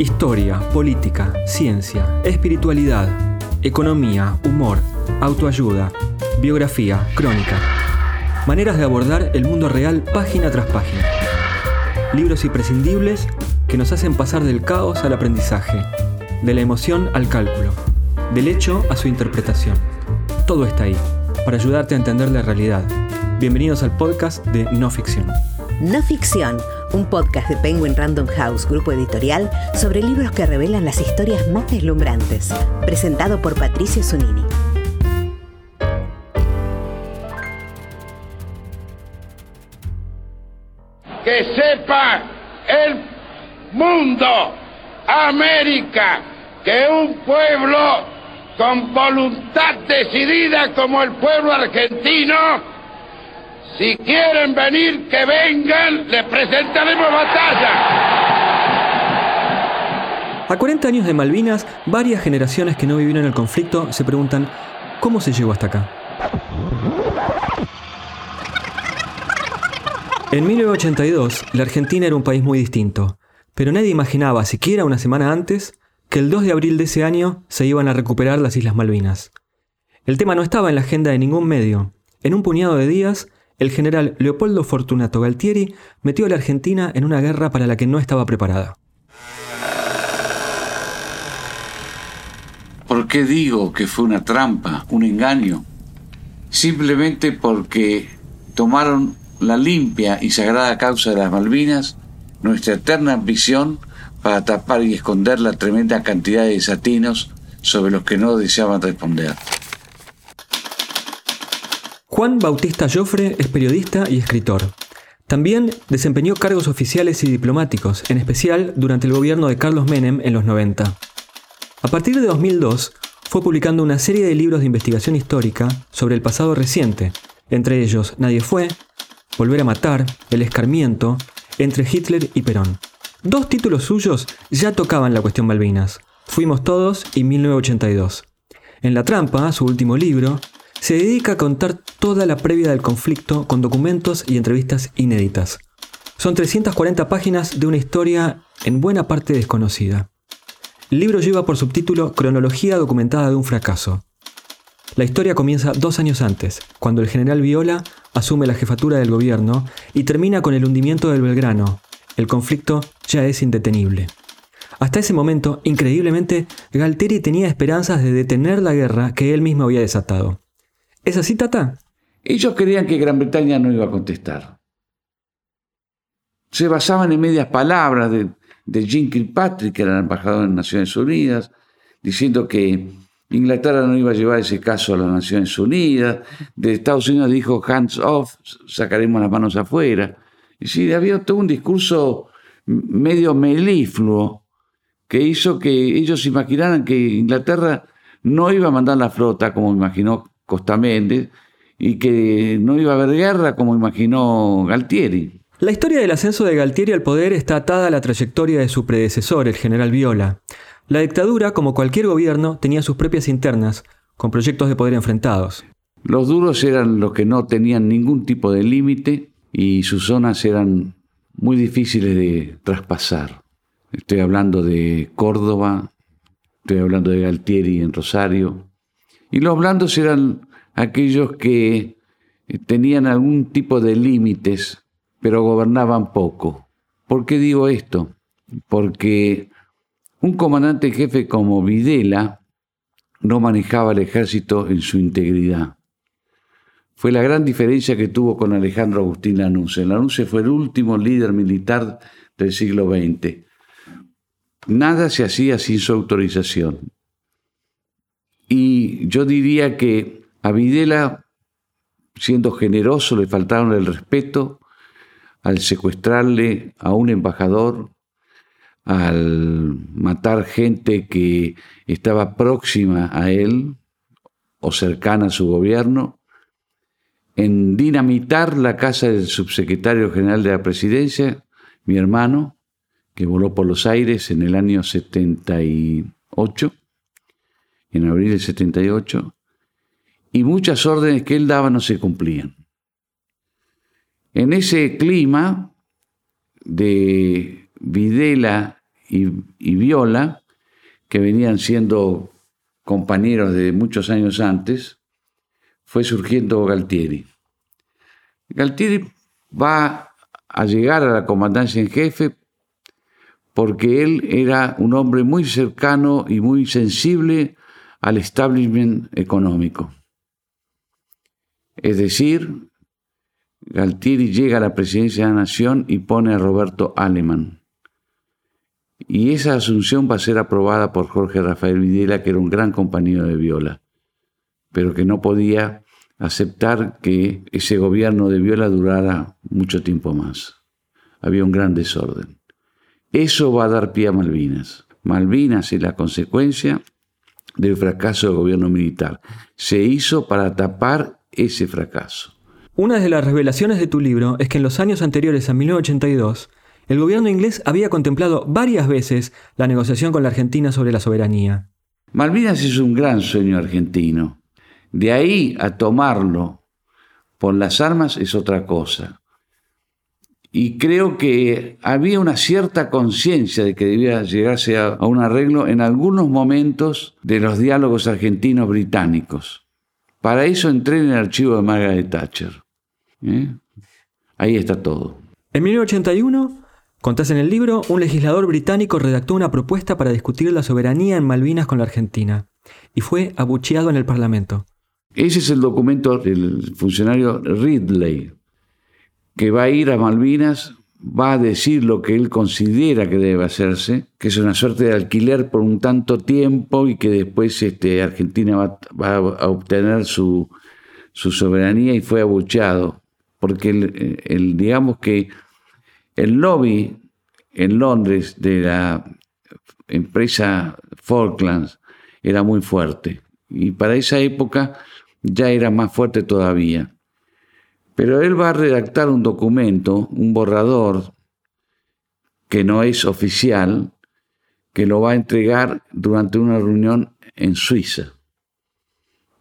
Historia, política, ciencia, espiritualidad, economía, humor, autoayuda, biografía, crónica. Maneras de abordar el mundo real página tras página. Libros imprescindibles que nos hacen pasar del caos al aprendizaje, de la emoción al cálculo, del hecho a su interpretación. Todo está ahí, para ayudarte a entender la realidad. Bienvenidos al podcast de No Ficción. No Ficción, un podcast de Penguin Random House, grupo editorial, sobre libros que revelan las historias más deslumbrantes. Presentado por Patricio Zunini. Que sepa el mundo, América, que un pueblo con voluntad decidida como el pueblo argentino si quieren venir, que vengan, les presentaremos batalla. A 40 años de Malvinas, varias generaciones que no vivieron el conflicto se preguntan, ¿cómo se llegó hasta acá? En 1982, la Argentina era un país muy distinto, pero nadie imaginaba, siquiera una semana antes, que el 2 de abril de ese año se iban a recuperar las Islas Malvinas. El tema no estaba en la agenda de ningún medio. En un puñado de días, el general Leopoldo Fortunato Galtieri metió a la Argentina en una guerra para la que no estaba preparada. ¿Por qué digo que fue una trampa, un engaño? Simplemente porque tomaron la limpia y sagrada causa de las Malvinas, nuestra eterna ambición para tapar y esconder la tremenda cantidad de desatinos sobre los que no deseaban responder. Juan Bautista Joffre es periodista y escritor. También desempeñó cargos oficiales y diplomáticos, en especial durante el gobierno de Carlos Menem en los 90. A partir de 2002, fue publicando una serie de libros de investigación histórica sobre el pasado reciente, entre ellos Nadie fue, Volver a matar, El escarmiento, entre Hitler y Perón. Dos títulos suyos ya tocaban la cuestión Malvinas, Fuimos todos y 1982. En La trampa, su último libro, se dedica a contar toda la previa del conflicto con documentos y entrevistas inéditas. Son 340 páginas de una historia en buena parte desconocida. El libro lleva por subtítulo Cronología documentada de un fracaso. La historia comienza dos años antes, cuando el general Viola asume la jefatura del gobierno y termina con el hundimiento del Belgrano. El conflicto ya es indetenible. Hasta ese momento, increíblemente, Galtieri tenía esperanzas de detener la guerra que él mismo había desatado. ¿Es así, Tata? Ellos creían que Gran Bretaña no iba a contestar. Se basaban en medias palabras de, de Jean Kilpatrick, que era el embajador en Naciones Unidas, diciendo que Inglaterra no iba a llevar ese caso a las Naciones Unidas. De Estados Unidos dijo hands off, sacaremos las manos afuera. Y sí, había todo un discurso medio melifluo que hizo que ellos imaginaran que Inglaterra no iba a mandar la flota como imaginó Costa Méndez, y que no iba a haber guerra como imaginó Galtieri. La historia del ascenso de Galtieri al poder está atada a la trayectoria de su predecesor, el general Viola. La dictadura, como cualquier gobierno, tenía sus propias internas, con proyectos de poder enfrentados. Los duros eran los que no tenían ningún tipo de límite y sus zonas eran muy difíciles de traspasar. Estoy hablando de Córdoba, estoy hablando de Galtieri en Rosario, y los blandos eran aquellos que eh, tenían algún tipo de límites, pero gobernaban poco. ¿Por qué digo esto? Porque un comandante jefe como Videla no manejaba el ejército en su integridad. Fue la gran diferencia que tuvo con Alejandro Agustín Lanusse. Lanusse fue el último líder militar del siglo XX. Nada se hacía sin su autorización. Y yo diría que a Videla, siendo generoso, le faltaron el respeto al secuestrarle a un embajador, al matar gente que estaba próxima a él o cercana a su gobierno, en dinamitar la casa del subsecretario general de la presidencia, mi hermano, que voló por los aires en el año 78, en abril del 78, y muchas órdenes que él daba no se cumplían. En ese clima de Videla y, y Viola, que venían siendo compañeros de muchos años antes, fue surgiendo Galtieri. Galtieri va a llegar a la comandancia en jefe porque él era un hombre muy cercano y muy sensible al establishment económico. Es decir, Galtieri llega a la presidencia de la Nación y pone a Roberto Aleman. Y esa asunción va a ser aprobada por Jorge Rafael Videla, que era un gran compañero de Viola, pero que no podía aceptar que ese gobierno de Viola durara mucho tiempo más. Había un gran desorden. Eso va a dar pie a Malvinas. Malvinas es la consecuencia del fracaso del gobierno militar. Se hizo para tapar ese fracaso. Una de las revelaciones de tu libro es que en los años anteriores a 1982, el gobierno inglés había contemplado varias veces la negociación con la Argentina sobre la soberanía. Malvinas es un gran sueño argentino. De ahí a tomarlo por las armas es otra cosa. Y creo que había una cierta conciencia de que debía llegarse a, un arreglo en algunos momentos de los diálogos argentinos británicos. Para eso entré en el archivo de Margaret Thatcher. ¿eh? Ahí está todo. En 1981, contás en el libro, un legislador británico redactó una propuesta para discutir la soberanía en Malvinas con la Argentina y fue abucheado en el Parlamento. Ese es el documento del funcionario Ridley, que va a ir a Malvinas, va a decir lo que él considera que debe hacerse, que es una suerte de alquiler por un tanto tiempo y que después este, Argentina va, a obtener su, soberanía y fue abuchado, porque el, digamos que el lobby en Londres de la empresa Falklands era muy fuerte y para esa época ya era más fuerte todavía. Pero él va a redactar un documento, un borrador, que no es oficial, que lo va a entregar durante una reunión en Suiza,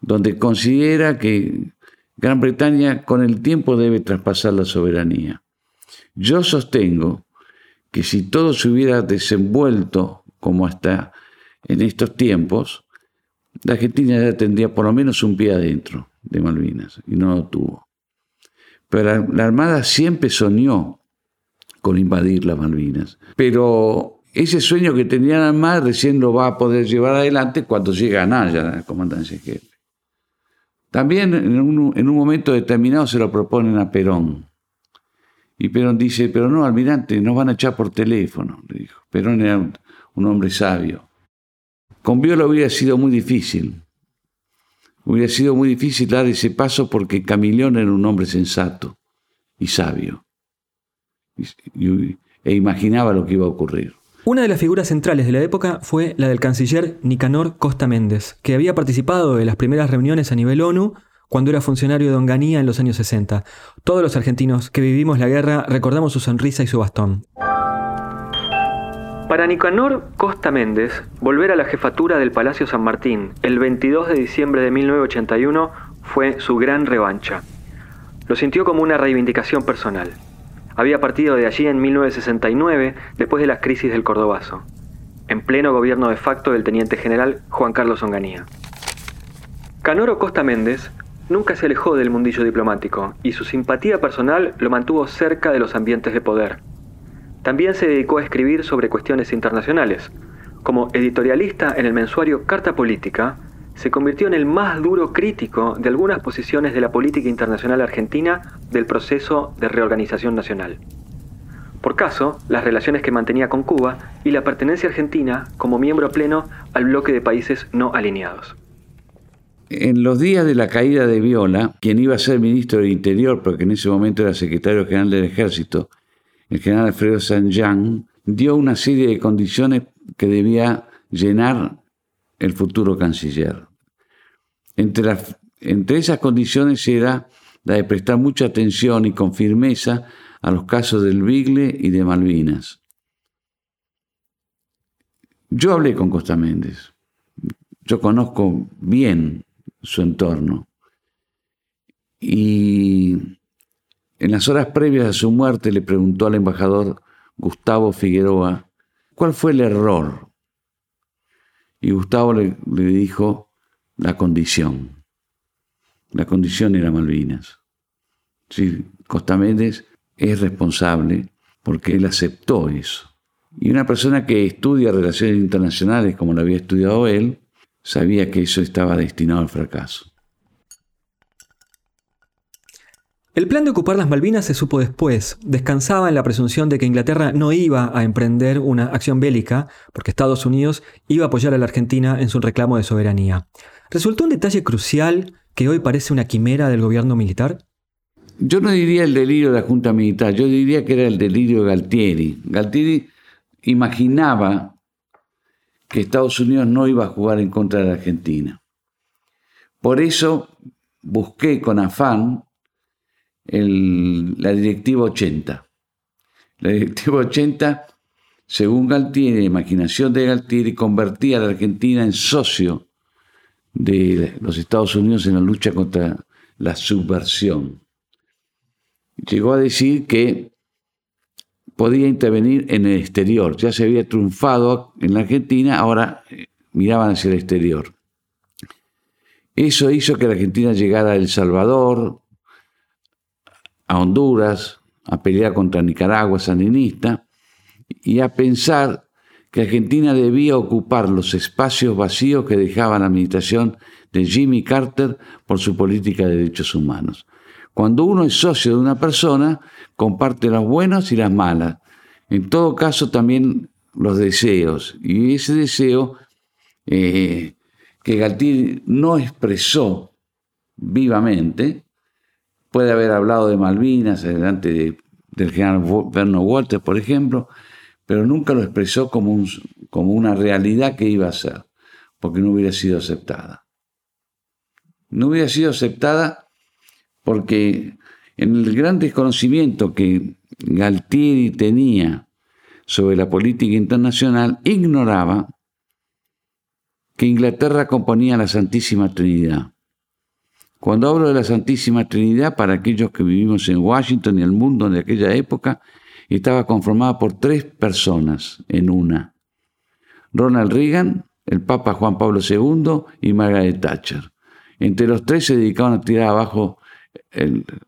donde considera que Gran Bretaña con el tiempo debe traspasar la soberanía. Yo sostengo que si todo se hubiera desenvuelto como hasta en estos tiempos, la Argentina ya tendría por lo menos un pie adentro de Malvinas y no lo tuvo. Pero la, Armada siempre soñó con invadir las Malvinas. Pero ese sueño que tenía la Armada recién lo va a poder llevar adelante cuando llega a Naya, la comandancia jefe. También en un, en un, momento determinado se lo proponen a Perón. Y Perón dice, pero no, almirante, nos van a echar por teléfono, le dijo. Perón era un, un hombre sabio. Con Viola hubiera sido muy difícil, Hubiera sido muy difícil dar ese paso porque Camilón era un hombre sensato y sabio. e imaginaba lo que iba a ocurrir. Una de las figuras centrales de la época fue la del canciller Nicanor Costa Méndez, que había participado de las primeras reuniones a nivel ONU cuando era funcionario de Onganía en los años 60. Todos los argentinos que vivimos la guerra recordamos su sonrisa y su bastón. Para Nicanor Costa Méndez, volver a la jefatura del Palacio San Martín el 22 de diciembre de 1981 fue su gran revancha. Lo sintió como una reivindicación personal. Había partido de allí en 1969 después de las crisis del Cordobazo, en pleno gobierno de facto del teniente general Juan Carlos Onganía. Canoro Costa Méndez nunca se alejó del mundillo diplomático y su simpatía personal lo mantuvo cerca de los ambientes de poder. También se dedicó a escribir sobre cuestiones internacionales. Como editorialista en el mensuario Carta Política, se convirtió en el más duro crítico de algunas posiciones de la política internacional argentina del proceso de reorganización nacional. Por caso, las relaciones que mantenía con Cuba y la pertenencia argentina como miembro pleno al bloque de países no alineados. En los días de la caída de Viola, quien iba a ser ministro del Interior, porque en ese momento era secretario general del Ejército, el general Alfredo Jean dio una serie de condiciones que debía llenar el futuro canciller. Entre, entre esas condiciones era la de prestar mucha atención y con firmeza a los casos del Bigle y de Malvinas. Yo hablé con Costa Méndez. Yo conozco bien su entorno. Y en las horas previas a su muerte le preguntó al embajador Gustavo Figueroa ¿cuál fue el error? Y Gustavo le, dijo la condición. La condición era Malvinas. Sí, Costa Méndez es responsable porque él aceptó eso. Y una persona que estudia relaciones internacionales como lo había estudiado él, sabía que eso estaba destinado al fracaso. El plan de ocupar las Malvinas se supo después. Descansaba en la presunción de que Inglaterra no iba a emprender una acción bélica, porque Estados Unidos iba a apoyar a la Argentina en su reclamo de soberanía. ¿Resultó un detalle crucial que hoy parece una quimera del gobierno militar? Yo no diría el delirio de la Junta Militar, yo diría que era el delirio de Galtieri. Galtieri imaginaba que Estados Unidos no iba a jugar en contra de la Argentina. Por eso busqué con afán la directiva 80. La directiva 80, según Galtieri, la imaginación de Galtieri, convertía a la Argentina en socio de los Estados Unidos en la lucha contra la subversión. Llegó a decir que podía intervenir en el exterior. Ya se había triunfado en la Argentina, ahora eh, miraban hacia el exterior. Eso hizo que la Argentina llegara a El Salvador, a Honduras, a pelear contra Nicaragua sandinista y a pensar que Argentina debía ocupar los espacios vacíos que dejaba la administración de Jimmy Carter por su política de derechos humanos. Cuando uno es socio de una persona, comparte las buenas y las malas. En todo caso, también los deseos. Y ese deseo eh, que Galtieri no expresó vivamente, puede haber hablado de Malvinas delante del general Verno Walter, por ejemplo, pero nunca lo expresó como, como una realidad que iba a ser, porque no hubiera sido aceptada. No hubiera sido aceptada porque en el gran desconocimiento que Galtieri tenía sobre la política internacional, ignoraba que Inglaterra componía la Santísima Trinidad. Cuando hablo de la Santísima Trinidad, para aquellos que vivimos en Washington y el mundo de aquella época, estaba conformada por tres personas en una. Ronald Reagan, el Papa Juan Pablo II y Margaret Thatcher. Entre los tres se dedicaban a tirar abajo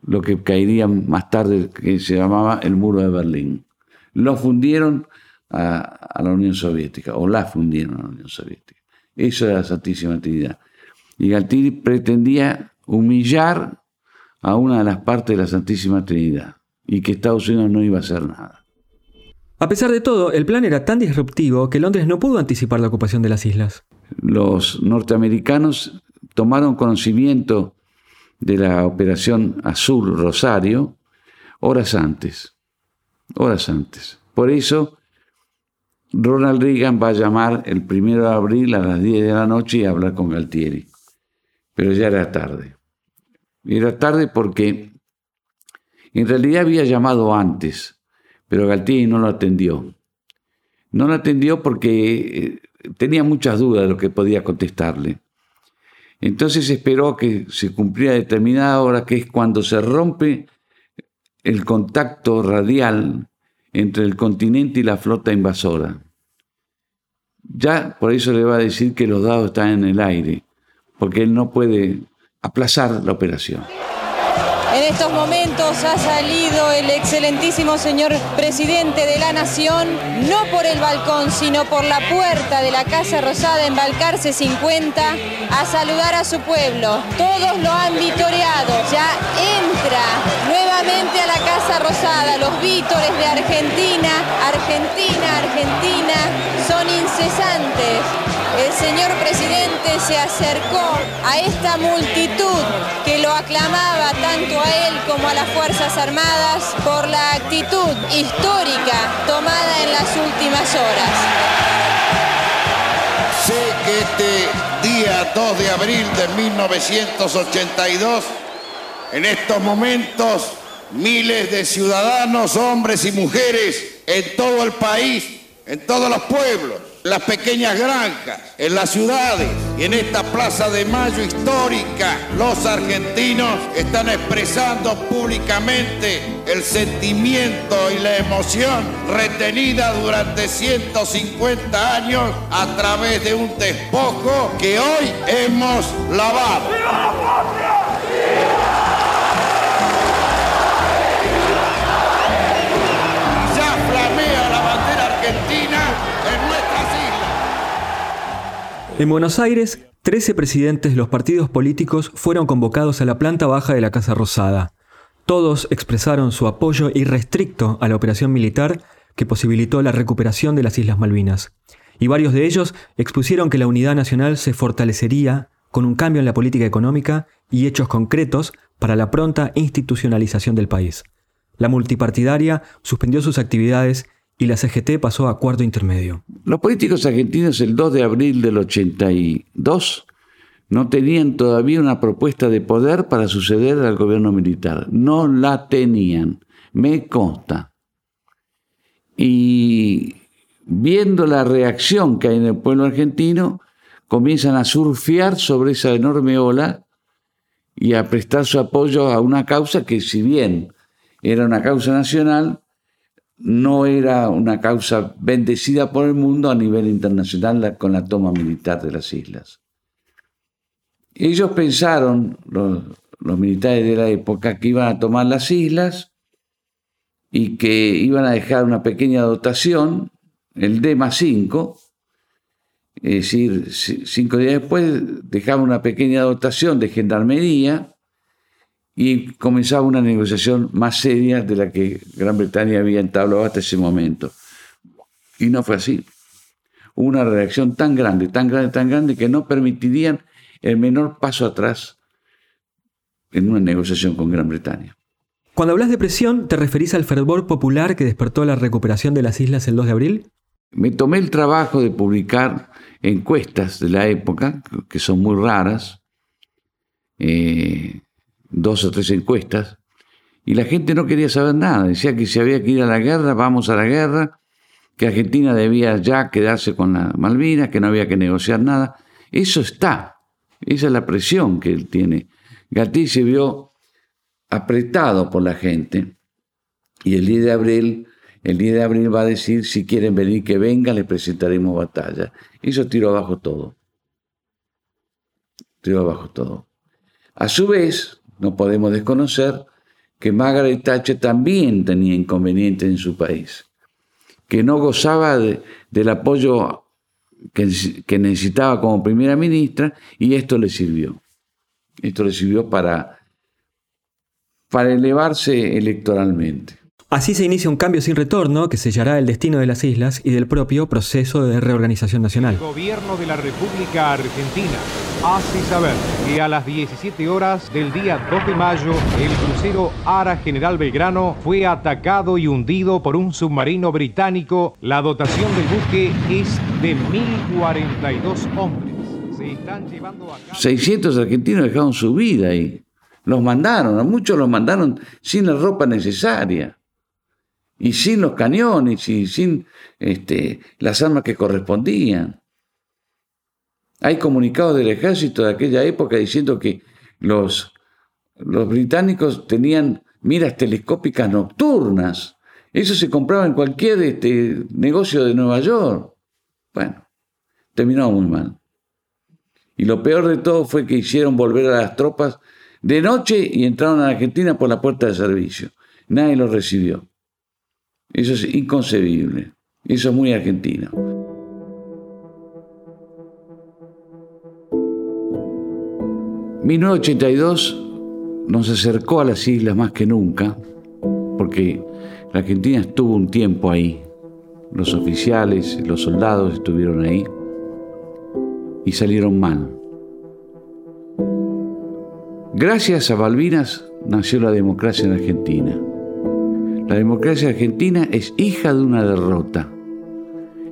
lo que caería más tarde, que se llamaba el muro de Berlín. Lo fundieron a, a, la Unión Soviética, o la fundieron a la Unión Soviética. Eso era la Santísima Trinidad. Y Galtieri pretendía humillar a una de las partes de la Santísima Trinidad y que Estados Unidos no iba a hacer nada. A pesar de todo, el plan era tan disruptivo que Londres no pudo anticipar la ocupación de las islas. Los norteamericanos tomaron conocimiento de la operación Azul Rosario horas antes, horas antes. Por eso, Ronald Reagan va a llamar el primero de abril a las 10 de la noche y a hablar con Galtieri. Pero ya era tarde. Era tarde porque en realidad había llamado antes, pero Galtieri no lo atendió. No lo atendió porque eh, tenía muchas dudas de lo que podía contestarle. Entonces esperó que se cumpliera determinada hora, que es cuando se rompe el contacto radial entre el continente y la flota invasora. Ya por eso le va a decir que los dados están en el aire, porque él no puede aplazar la operación. En estos momentos ha salido el excelentísimo señor presidente de la Nación, no por el balcón, sino por la puerta de la Casa Rosada en Balcarce 50, a saludar a su pueblo. Todos lo han vitoreado. Ya entra nuevamente a la Casa Rosada. Los vítores de Argentina, Argentina, Argentina, son incesantes el señor presidente se acercó a esta multitud que lo aclamaba tanto a él como a las Fuerzas Armadas por la actitud histórica tomada en las últimas horas. Sé que este día 2 de abril de 1982, en estos momentos, miles de ciudadanos, hombres y mujeres en todo el país en todos los pueblos, en las pequeñas granjas, en las ciudades y en esta Plaza de Mayo histórica, los argentinos están expresando públicamente el sentimiento y la emoción retenida durante 150 años a través de un despojo que hoy hemos lavado. En Buenos Aires, 13 presidentes de los partidos políticos fueron convocados a la planta baja de la Casa Rosada. Todos expresaron su apoyo irrestricto a la operación militar que posibilitó la recuperación de las Islas Malvinas. Y varios de ellos expusieron que la unidad nacional se fortalecería con un cambio en la política económica y hechos concretos para la pronta institucionalización del país. La multipartidaria suspendió sus actividades y la CGT pasó a cuarto intermedio. Los políticos argentinos el 2 de abril del 82 no tenían todavía una propuesta de poder para suceder al gobierno militar. No la tenían, me consta. Y viendo la reacción que hay en el pueblo argentino, comienzan a surfear sobre esa enorme ola y a prestar su apoyo a una causa que si bien era una causa nacional, no era una causa bendecida por el mundo a nivel internacional con la toma militar de las islas. Ellos pensaron, los, militares de la época, que iban a tomar las islas y que iban a dejar una pequeña dotación, el D más 5, es decir, cinco días después dejaban una pequeña dotación de gendarmería y comenzaba una negociación más seria de la que Gran Bretaña había entablado hasta ese momento. Y no fue así. Hubo una reacción tan grande, tan grande, tan grande que no permitirían el menor paso atrás en una negociación con Gran Bretaña. Cuando hablas de presión, ¿te referís al fervor popular que despertó la recuperación de las islas el 2 de abril? Me tomé el trabajo de publicar encuestas de la época, que son muy raras, eh, dos o tres encuestas, y la gente no quería saber nada. Decía que si había que ir a la guerra, vamos a la guerra, que Argentina debía ya quedarse con las Malvinas, que no había que negociar nada. Eso está. Esa es la presión que él tiene. Gatí se vio apretado por la gente y el 10 de abril, el 10 de abril va a decir, si quieren venir que vengan, les presentaremos batalla. Eso tiró abajo todo. Tiró abajo todo. A su vez, no podemos desconocer que Margaret Thatcher también tenía inconvenientes en su país, que no gozaba del apoyo que, que, necesitaba como primera ministra y esto le sirvió. Esto le sirvió para, para elevarse electoralmente. Así se inicia un cambio sin retorno que sellará el destino de las islas y del propio proceso de reorganización nacional. El gobierno de la República Argentina hace saber que a las 17 horas del día 2 de mayo el crucero Ara General Belgrano fue atacado y hundido por un submarino británico. La dotación del buque es de 1042 hombres. Se están llevando a cabo... 600 argentinos dejaron su vida ahí. Los mandaron, a muchos los mandaron sin la ropa necesaria y sin los cañones y sin este, las armas que correspondían. Hay comunicados del ejército de aquella época diciendo que los, los británicos tenían miras telescópicas nocturnas. Eso se compraba en cualquier este, negocio de Nueva York. Bueno, terminó muy mal. Y lo peor de todo fue que hicieron volver a las tropas de noche y entraron a Argentina por la puerta de servicio. Nadie los recibió. Eso es inconcebible. Eso es muy argentino. ...1982 nos acercó a las islas más que nunca... ...porque la Argentina estuvo un tiempo ahí... ...los oficiales, los soldados estuvieron ahí... ...y salieron mal. Gracias a Malvinas nació la democracia en Argentina. La democracia argentina es hija de una derrota.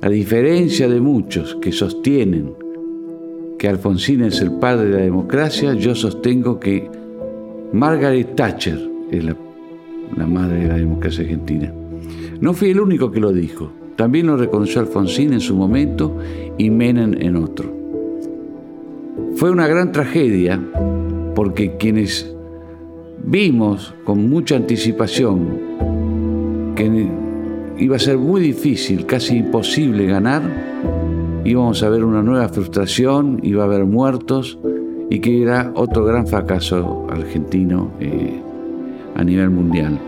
A diferencia de muchos que sostienen que Alfonsín es el padre de la democracia, yo sostengo que Margaret Thatcher es la, madre de la democracia argentina. No fui el único que lo dijo. También lo reconoció Alfonsín en su momento y Menem en otro. Fue una gran tragedia porque quienes vimos con mucha anticipación que iba a ser muy difícil, casi imposible ganar, íbamos a ver una nueva frustración, iba a haber muertos y que era otro gran fracaso argentino eh, a nivel mundial.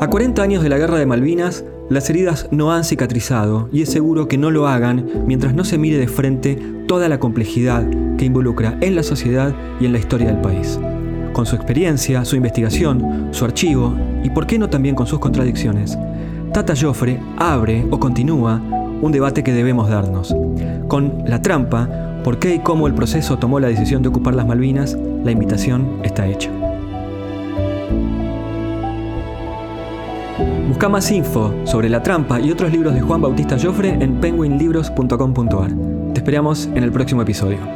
A 40 años de la Guerra de Malvinas, las heridas no han cicatrizado y es seguro que no lo hagan mientras no se mire de frente toda la complejidad que involucra en la sociedad y en la historia del país. Con su experiencia, su investigación, su archivo y por qué no también con sus contradicciones, Tata Joffre abre o continúa un debate que debemos darnos. Con La Trampa, por qué y cómo el proceso tomó la decisión de ocupar las Malvinas, la invitación está hecha. Busca más info sobre La Trampa y otros libros de Juan Bautista Joffre en penguinlibros.com.ar. Te esperamos en el próximo episodio.